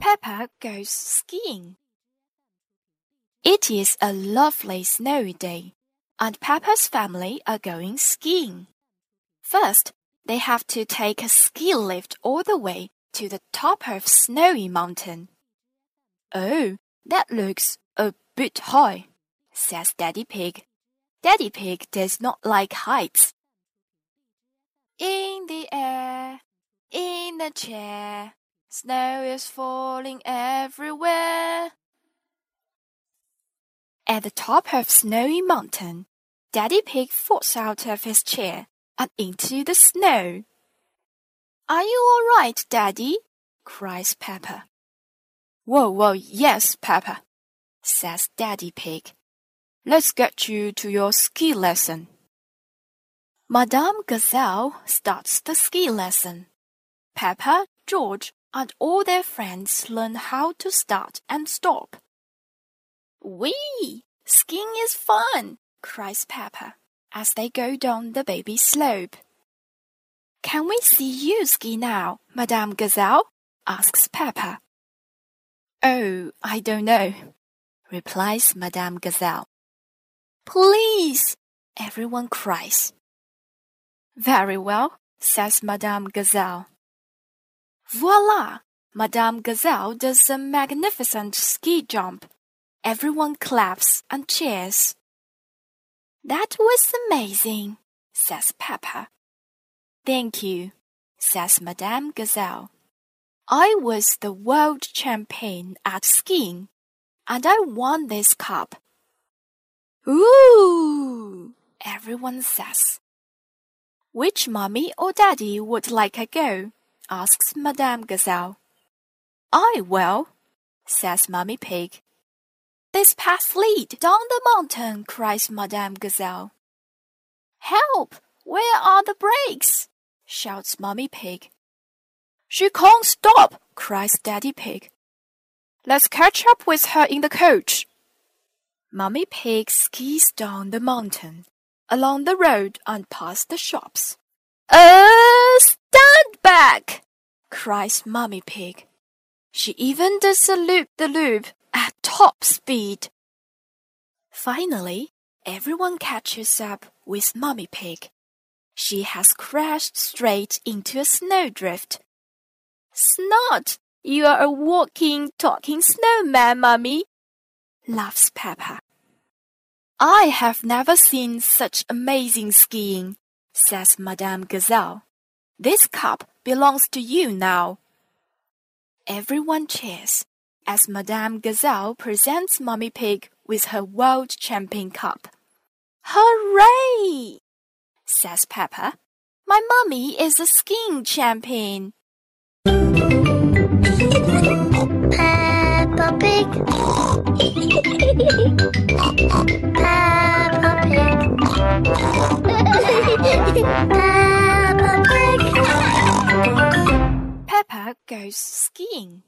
Peppa goes skiing. It is a lovely snowy day, and Peppa's family are going skiing. First, they have to take a ski lift all the way to the top of Snowy Mountain. Oh, that looks a bit high, says Daddy Pig. Daddy Pig does not like heights. In the air, in the chair, snow is falling everywhere. At the top of Snowy Mountain, Daddy Pig falls out of his chair and into the snow. Are you all right, Daddy? cries Peppa. Whoa, whoa, yes, Peppa, says Daddy Pig. Let's get you to your ski lesson. Madame Gazelle starts the ski lesson. Peppa, George, and all their friends learn how to start and stop. Whee! Skiing is fun, cries Peppa as they go down the baby slope. Can we see you ski now, Madame Gazelle? asks Peppa. Oh, I don't know, replies Madame Gazelle. Please, everyone cries. Very well, says Madame Gazelle. Voila! Madame Gazelle does a magnificent ski jump. Everyone claps and cheers. That was amazing, says Peppa. Thank you, says Madame Gazelle. I was the world champion at skiing, and I won this cup. Ooh, everyone says. Which mommy or daddy would like a go? asks Madame Gazelle. I will, says Mummy Pig. This path lead down the mountain, cries Madame Gazelle. Help! Where are the brakes? shouts Mummy Pig. She can't stop, cries Daddy Pig. Let's catch up with her in the coach. Mummy Pig skis down the mountain, along the road and past the shops. Oh, stand back! cries Mummy Pig. She even does a loop-the-loop at top speed. Finally, everyone catches up with Mummy Pig. She has crashed straight into a snowdrift. Snot! You are a walking, talking snowman, Mummy, laughs Peppa. I have never seen such amazing skiing, says Madame Gazelle. This cup belongs to you now. Everyone cheers as Madame Gazelle presents Mummy Pig with her World Champion Cup. Hooray! says Peppa. My mummy is a skiing champion. Peppa Pig. Peppa Pig. Peppa goes skiing.